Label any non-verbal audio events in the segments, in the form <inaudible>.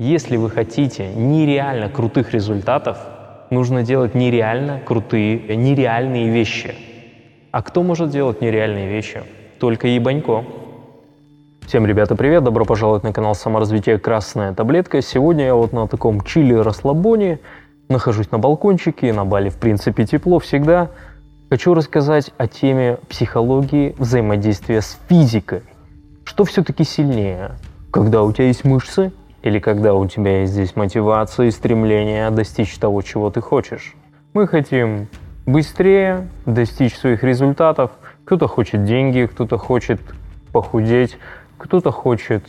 Если вы хотите нереально крутых результатов, нужно делать нереально крутые, нереальные вещи. А кто может делать нереальные вещи? Только ебанько. Всем, ребята, привет! Добро пожаловать на канал саморазвития «Красная таблетка». Сегодня я вот на таком чили-расслабоне, нахожусь на балкончике, на Бали, в принципе, тепло всегда. Хочу рассказать о теме психологии взаимодействия с физикой. Что все-таки сильнее? Когда у тебя есть мышцы или когда у тебя есть здесь мотивация и стремление достичь того, чего ты хочешь? Мы хотим быстрее достичь своих результатов. Кто-то хочет деньги, кто-то хочет похудеть, кто-то хочет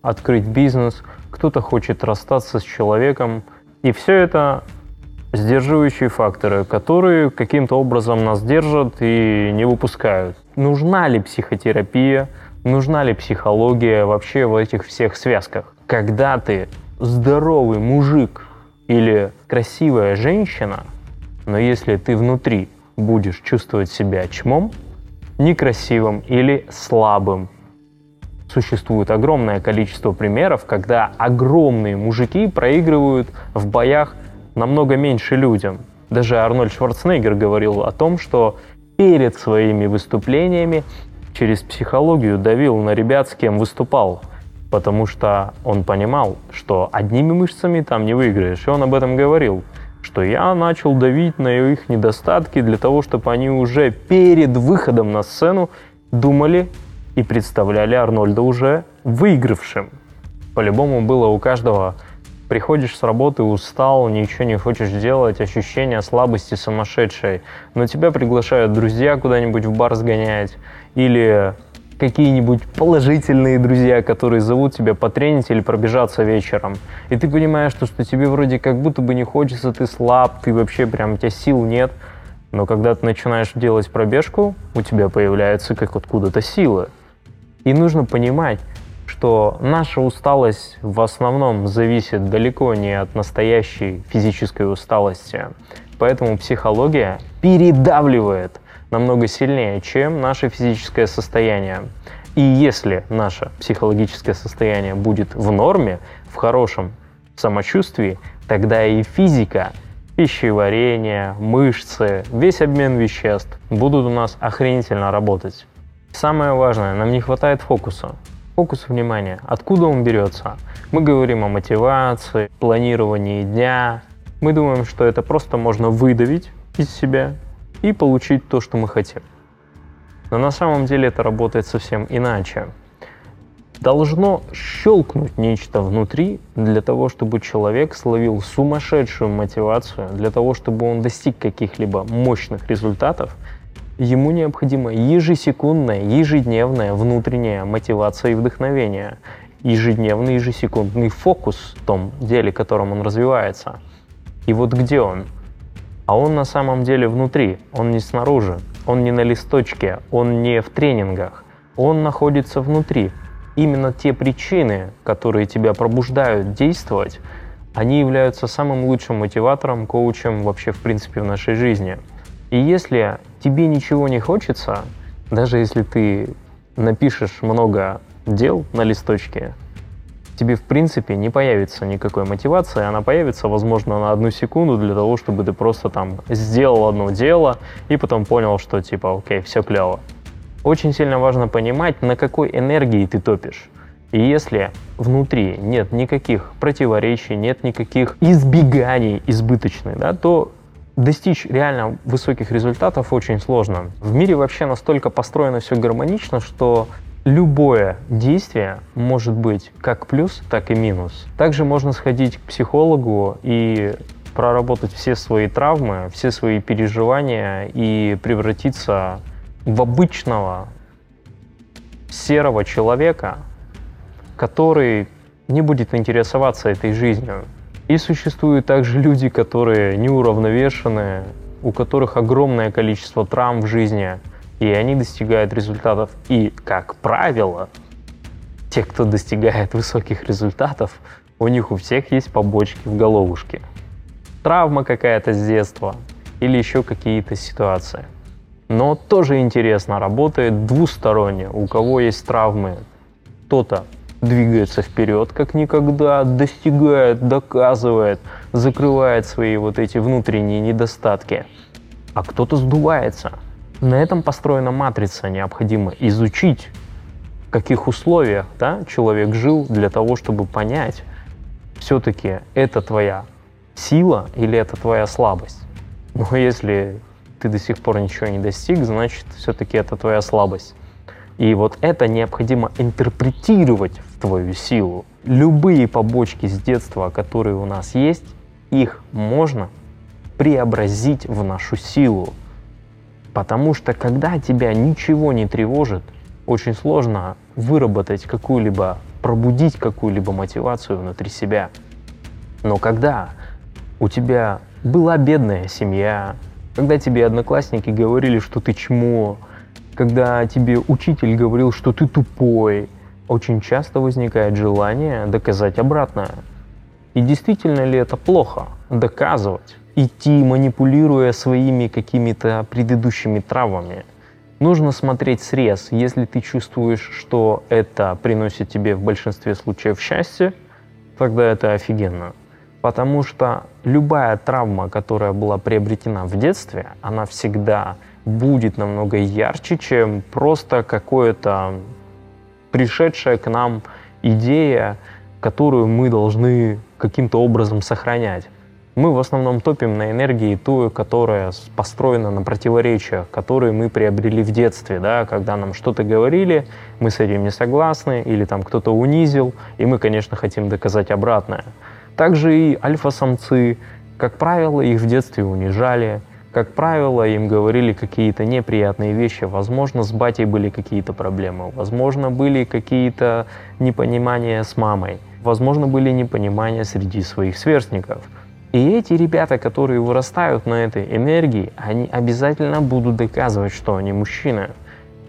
открыть бизнес, кто-то хочет расстаться с человеком. И все это сдерживающие факторы, которые каким-то образом нас держат и не выпускают. Нужна ли психотерапия? Нужна ли психология вообще в этих всех связках? Когда ты здоровый мужик или красивая женщина, но если ты внутри будешь чувствовать себя чмом, некрасивым или слабым, существует огромное количество примеров, когда огромные мужики проигрывают в боях намного меньше людям. Даже Арнольд Шварценеггер говорил о том, что перед своими выступлениями через психологию давил на ребят, с кем выступал, потому что он понимал, что одними мышцами там не выиграешь. И он об этом говорил, что я начал давить на их недостатки для того, чтобы они уже перед выходом на сцену думали и представляли Арнольда уже выигравшим. По-любому было у каждого приходишь с работы, устал, ничего не хочешь делать, ощущение слабости сумасшедшей, но тебя приглашают друзья куда-нибудь в бар сгонять, или какие-нибудь положительные друзья, которые зовут тебя потренить или пробежаться вечером. И ты понимаешь, что, что тебе вроде как будто бы не хочется, ты слаб, ты вообще прям, у тебя сил нет. Но когда ты начинаешь делать пробежку, у тебя появляются как откуда-то силы. И нужно понимать, что наша усталость в основном зависит далеко не от настоящей физической усталости. Поэтому психология передавливает намного сильнее, чем наше физическое состояние. И если наше психологическое состояние будет в норме, в хорошем самочувствии, тогда и физика, пищеварение, мышцы, весь обмен веществ будут у нас охренительно работать. Самое важное, нам не хватает фокуса фокус внимания. Откуда он берется? Мы говорим о мотивации, планировании дня. Мы думаем, что это просто можно выдавить из себя и получить то, что мы хотим. Но на самом деле это работает совсем иначе. Должно щелкнуть нечто внутри для того, чтобы человек словил сумасшедшую мотивацию, для того, чтобы он достиг каких-либо мощных результатов – Ему необходима ежесекундная, ежедневная внутренняя мотивация и вдохновение, ежедневный, ежесекундный фокус в том деле, которым он развивается. И вот где он? А он на самом деле внутри, он не снаружи, он не на листочке, он не в тренингах, он находится внутри. Именно те причины, которые тебя пробуждают действовать, они являются самым лучшим мотиватором, коучем вообще в принципе в нашей жизни. И если тебе ничего не хочется, даже если ты напишешь много дел на листочке, тебе в принципе не появится никакой мотивации, она появится, возможно, на одну секунду для того, чтобы ты просто там сделал одно дело и потом понял, что типа, окей, все клево. Очень сильно важно понимать, на какой энергии ты топишь. И если внутри нет никаких противоречий, нет никаких избеганий избыточных, да, то достичь реально высоких результатов очень сложно. В мире вообще настолько построено все гармонично, что любое действие может быть как плюс, так и минус. Также можно сходить к психологу и проработать все свои травмы, все свои переживания и превратиться в обычного серого человека, который не будет интересоваться этой жизнью, и существуют также люди, которые неуравновешенные, у которых огромное количество травм в жизни, и они достигают результатов. И, как правило, те, кто достигает высоких результатов, у них у всех есть побочки в головушке. Травма какая-то с детства или еще какие-то ситуации. Но тоже интересно, работает двусторонне. У кого есть травмы, кто-то двигается вперед, как никогда, достигает, доказывает, закрывает свои вот эти внутренние недостатки. А кто-то сдувается. На этом построена матрица. Необходимо изучить, в каких условиях да, человек жил для того, чтобы понять, все-таки это твоя сила или это твоя слабость. Но если ты до сих пор ничего не достиг, значит, все-таки это твоя слабость. И вот это необходимо интерпретировать в твою силу. Любые побочки с детства, которые у нас есть, их можно преобразить в нашу силу. Потому что когда тебя ничего не тревожит, очень сложно выработать какую-либо, пробудить какую-либо мотивацию внутри себя. Но когда у тебя была бедная семья, когда тебе одноклассники говорили, что ты чмо, когда тебе учитель говорил, что ты тупой, очень часто возникает желание доказать обратное. И действительно ли это плохо? Доказывать. Идти, манипулируя своими какими-то предыдущими травмами. Нужно смотреть срез. Если ты чувствуешь, что это приносит тебе в большинстве случаев счастье, тогда это офигенно. Потому что любая травма, которая была приобретена в детстве, она всегда будет намного ярче, чем просто какое-то пришедшая к нам идея, которую мы должны каким-то образом сохранять. Мы в основном топим на энергии ту, которая построена на противоречиях, которые мы приобрели в детстве, да, когда нам что-то говорили, мы с этим не согласны, или там кто-то унизил, и мы, конечно, хотим доказать обратное. Также и альфа-самцы, как правило, их в детстве унижали, как правило, им говорили какие-то неприятные вещи. Возможно, с батей были какие-то проблемы. Возможно, были какие-то непонимания с мамой. Возможно, были непонимания среди своих сверстников. И эти ребята, которые вырастают на этой энергии, они обязательно будут доказывать, что они мужчины.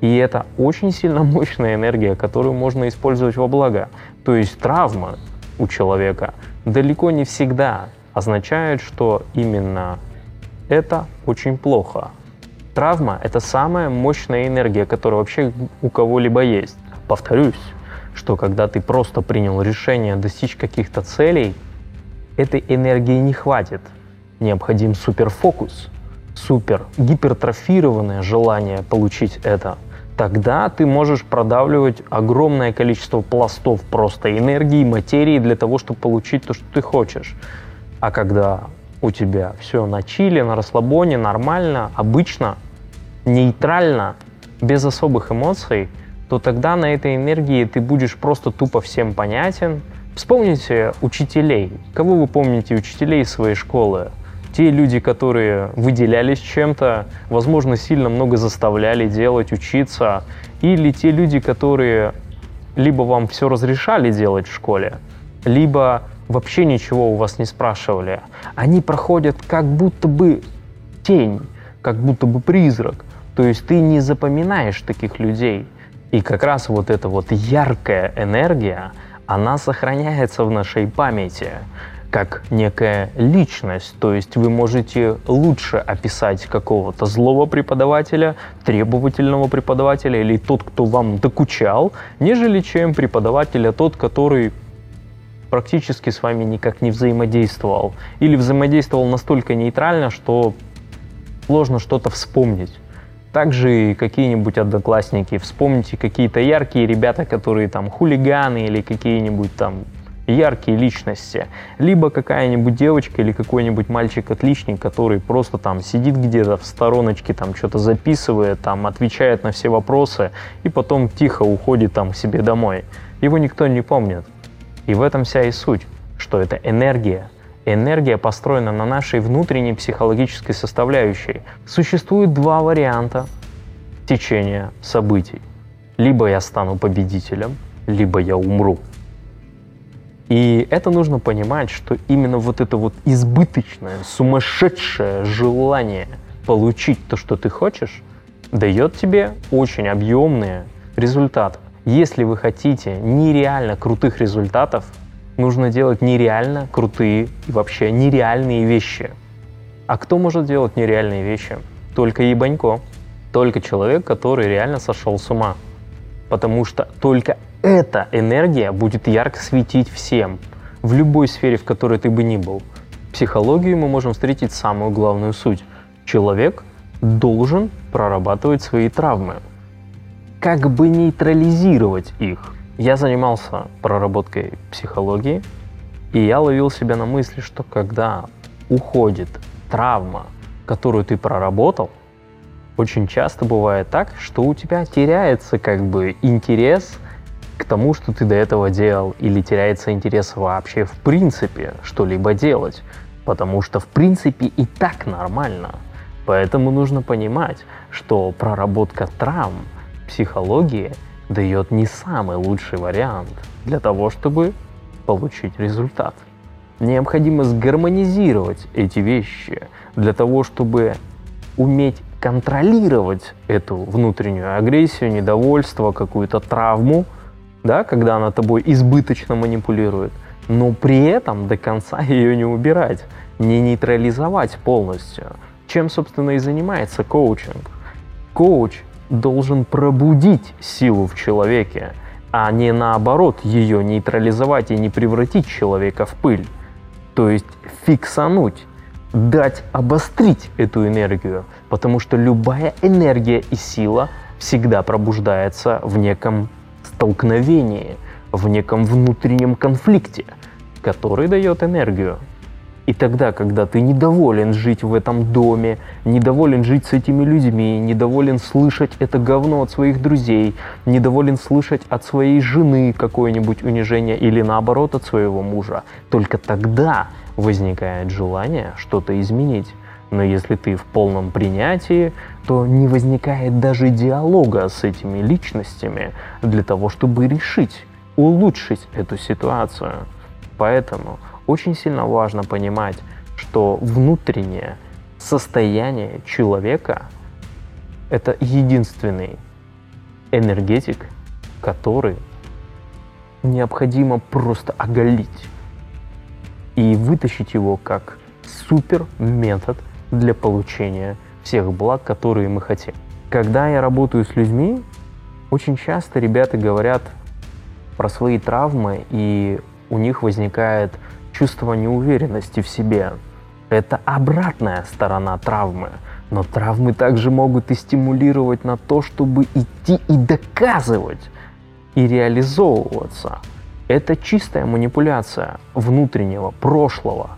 И это очень сильно <laughs> мощная энергия, которую можно использовать во благо. То есть травма у человека далеко не всегда означает, что именно это очень плохо. Травма – это самая мощная энергия, которая вообще у кого-либо есть. Повторюсь, что когда ты просто принял решение достичь каких-то целей, этой энергии не хватит. Необходим суперфокус, супер гипертрофированное желание получить это. Тогда ты можешь продавливать огромное количество пластов просто энергии, материи для того, чтобы получить то, что ты хочешь. А когда у тебя все на чили, на расслабоне, нормально, обычно, нейтрально, без особых эмоций, то тогда на этой энергии ты будешь просто тупо всем понятен. Вспомните учителей. Кого вы помните учителей своей школы? Те люди, которые выделялись чем-то, возможно, сильно много заставляли делать, учиться, или те люди, которые либо вам все разрешали делать в школе, либо вообще ничего у вас не спрашивали. Они проходят как будто бы тень, как будто бы призрак. То есть ты не запоминаешь таких людей. И как раз вот эта вот яркая энергия, она сохраняется в нашей памяти как некая личность. То есть вы можете лучше описать какого-то злого преподавателя, требовательного преподавателя или тот, кто вам докучал, нежели чем преподавателя тот, который практически с вами никак не взаимодействовал. Или взаимодействовал настолько нейтрально, что сложно что-то вспомнить. Также какие-нибудь одноклассники. Вспомните какие-то яркие ребята, которые там хулиганы или какие-нибудь там яркие личности. Либо какая-нибудь девочка или какой-нибудь мальчик-отличник, который просто там сидит где-то в стороночке, там что-то записывает, там отвечает на все вопросы и потом тихо уходит там к себе домой. Его никто не помнит. И в этом вся и суть, что это энергия. Энергия построена на нашей внутренней психологической составляющей. Существует два варианта течения событий. Либо я стану победителем, либо я умру. И это нужно понимать, что именно вот это вот избыточное, сумасшедшее желание получить то, что ты хочешь, дает тебе очень объемные результаты. Если вы хотите нереально крутых результатов, нужно делать нереально крутые и вообще нереальные вещи. А кто может делать нереальные вещи? Только ебанько. Только человек, который реально сошел с ума. потому что только эта энергия будет ярко светить всем, в любой сфере, в которой ты бы ни был. В психологии мы можем встретить самую главную суть. Человек должен прорабатывать свои травмы, как бы нейтрализировать их. Я занимался проработкой психологии, и я ловил себя на мысли, что когда уходит травма, которую ты проработал, очень часто бывает так, что у тебя теряется как бы интерес к тому, что ты до этого делал, или теряется интерес вообще в принципе что-либо делать, потому что в принципе и так нормально. Поэтому нужно понимать, что проработка травм, психологии дает не самый лучший вариант для того, чтобы получить результат. Необходимо сгармонизировать эти вещи для того, чтобы уметь контролировать эту внутреннюю агрессию, недовольство, какую-то травму, да, когда она тобой избыточно манипулирует, но при этом до конца ее не убирать, не нейтрализовать полностью. Чем, собственно, и занимается коучинг. Коуч должен пробудить силу в человеке, а не наоборот ее нейтрализовать и не превратить человека в пыль. То есть фиксануть, дать обострить эту энергию, потому что любая энергия и сила всегда пробуждается в неком столкновении, в неком внутреннем конфликте, который дает энергию. И тогда, когда ты недоволен жить в этом доме, недоволен жить с этими людьми, недоволен слышать это говно от своих друзей, недоволен слышать от своей жены какое-нибудь унижение или наоборот от своего мужа, только тогда возникает желание что-то изменить. Но если ты в полном принятии, то не возникает даже диалога с этими личностями для того, чтобы решить, улучшить эту ситуацию. Поэтому очень сильно важно понимать, что внутреннее состояние человека – это единственный энергетик, который необходимо просто оголить и вытащить его как супер метод для получения всех благ, которые мы хотим. Когда я работаю с людьми, очень часто ребята говорят про свои травмы, и у них возникает чувство неуверенности в себе. Это обратная сторона травмы. Но травмы также могут и стимулировать на то, чтобы идти и доказывать, и реализовываться. Это чистая манипуляция внутреннего, прошлого.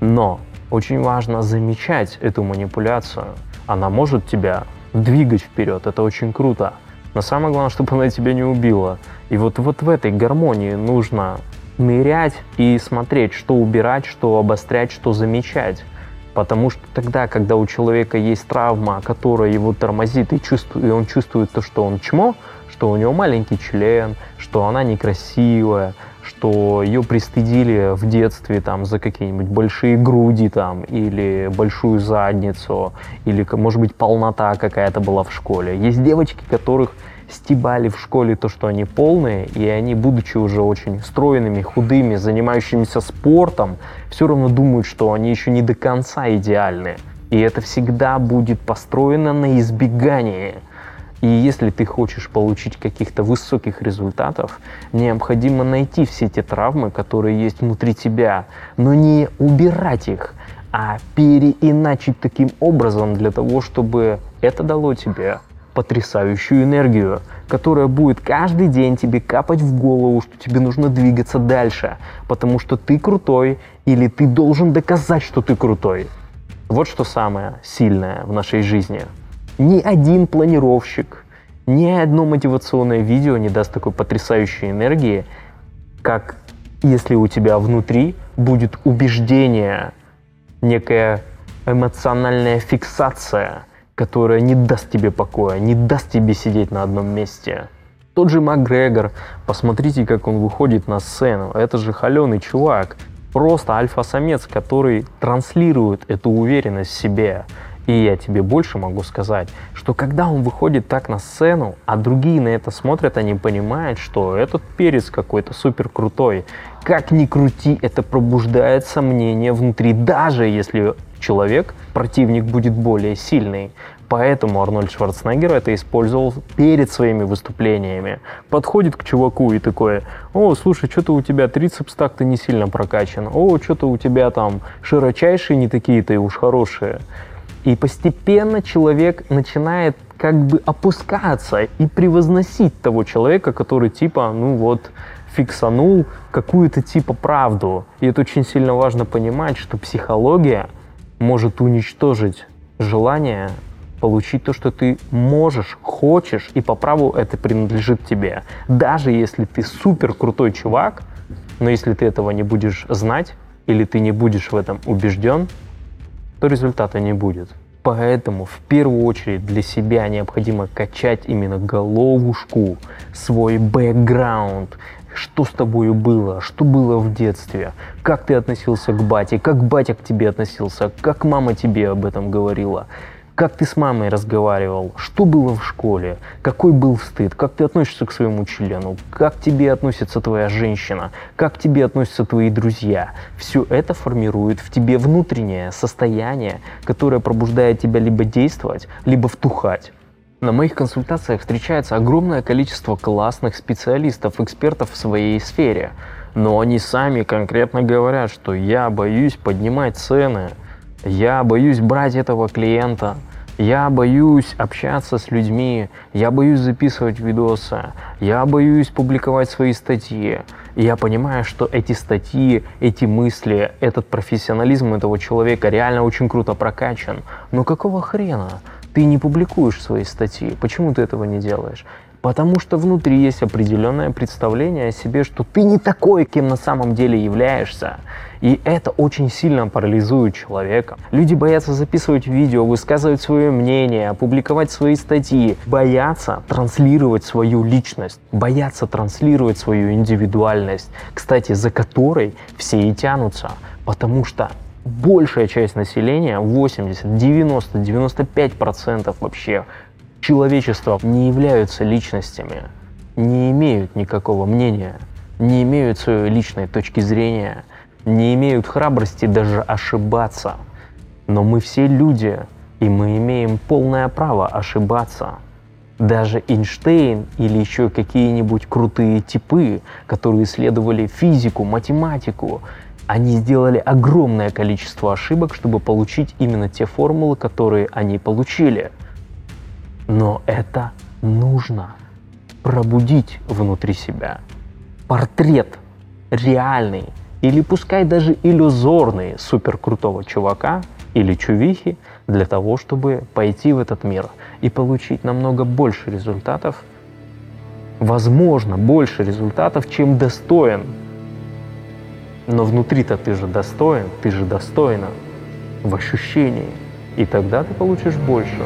Но очень важно замечать эту манипуляцию. Она может тебя двигать вперед, это очень круто. Но самое главное, чтобы она тебя не убила. И вот, вот в этой гармонии нужно нырять и смотреть, что убирать, что обострять, что замечать. Потому что тогда, когда у человека есть травма, которая его тормозит и, чувствует, и он чувствует то, что он чмо, что у него маленький член, что она некрасивая, что ее пристыдили в детстве там за какие-нибудь большие груди там или большую задницу, или, может быть, полнота какая-то была в школе. Есть девочки, которых стебали в школе то, что они полные, и они, будучи уже очень стройными, худыми, занимающимися спортом, все равно думают, что они еще не до конца идеальны. И это всегда будет построено на избегании. И если ты хочешь получить каких-то высоких результатов, необходимо найти все те травмы, которые есть внутри тебя, но не убирать их, а переиначить таким образом для того, чтобы это дало тебе потрясающую энергию, которая будет каждый день тебе капать в голову, что тебе нужно двигаться дальше, потому что ты крутой или ты должен доказать, что ты крутой. Вот что самое сильное в нашей жизни. Ни один планировщик, ни одно мотивационное видео не даст такой потрясающей энергии, как если у тебя внутри будет убеждение, некая эмоциональная фиксация – которая не даст тебе покоя, не даст тебе сидеть на одном месте. Тот же Макгрегор, посмотрите, как он выходит на сцену. Это же холеный чувак, просто альфа-самец, который транслирует эту уверенность в себе. И я тебе больше могу сказать, что когда он выходит так на сцену, а другие на это смотрят, они понимают, что этот перец какой-то супер крутой. Как ни крути, это пробуждает сомнения внутри, даже если человек, противник будет более сильный. Поэтому Арнольд Шварценеггер это использовал перед своими выступлениями. Подходит к чуваку и такой, о, слушай, что-то у тебя трицепс так-то не сильно прокачан, о, что-то у тебя там широчайшие не такие-то и уж хорошие. И постепенно человек начинает как бы опускаться и превозносить того человека, который типа, ну вот, фиксанул какую-то типа правду. И это очень сильно важно понимать, что психология может уничтожить желание получить то, что ты можешь, хочешь, и по праву это принадлежит тебе. Даже если ты супер крутой чувак, но если ты этого не будешь знать, или ты не будешь в этом убежден, то результата не будет. Поэтому в первую очередь для себя необходимо качать именно головушку, свой бэкграунд, что с тобой было, что было в детстве, как ты относился к бате, как батя к тебе относился, как мама тебе об этом говорила, как ты с мамой разговаривал? Что было в школе? Какой был стыд? Как ты относишься к своему члену? Как тебе относится твоя женщина? Как тебе относятся твои друзья? Все это формирует в тебе внутреннее состояние, которое пробуждает тебя либо действовать, либо втухать. На моих консультациях встречается огромное количество классных специалистов, экспертов в своей сфере. Но они сами конкретно говорят, что я боюсь поднимать цены, я боюсь брать этого клиента, я боюсь общаться с людьми, я боюсь записывать видосы, я боюсь публиковать свои статьи. И я понимаю, что эти статьи, эти мысли, этот профессионализм этого человека реально очень круто прокачан. Но какого хрена? Ты не публикуешь свои статьи. Почему ты этого не делаешь? Потому что внутри есть определенное представление о себе, что ты не такой, кем на самом деле являешься. И это очень сильно парализует человека. Люди боятся записывать видео, высказывать свое мнение, опубликовать свои статьи, боятся транслировать свою личность, боятся транслировать свою индивидуальность, кстати, за которой все и тянутся. Потому что большая часть населения, 80, 90, 95 процентов вообще человечества не являются личностями, не имеют никакого мнения, не имеют своей личной точки зрения, не имеют храбрости даже ошибаться. Но мы все люди, и мы имеем полное право ошибаться. Даже Эйнштейн или еще какие-нибудь крутые типы, которые исследовали физику, математику, они сделали огромное количество ошибок, чтобы получить именно те формулы, которые они получили – но это нужно пробудить внутри себя. Портрет реальный или пускай даже иллюзорный суперкрутого чувака или чувихи для того, чтобы пойти в этот мир и получить намного больше результатов, возможно, больше результатов, чем достоин. Но внутри-то ты же достоин, ты же достойна в ощущении, и тогда ты получишь больше.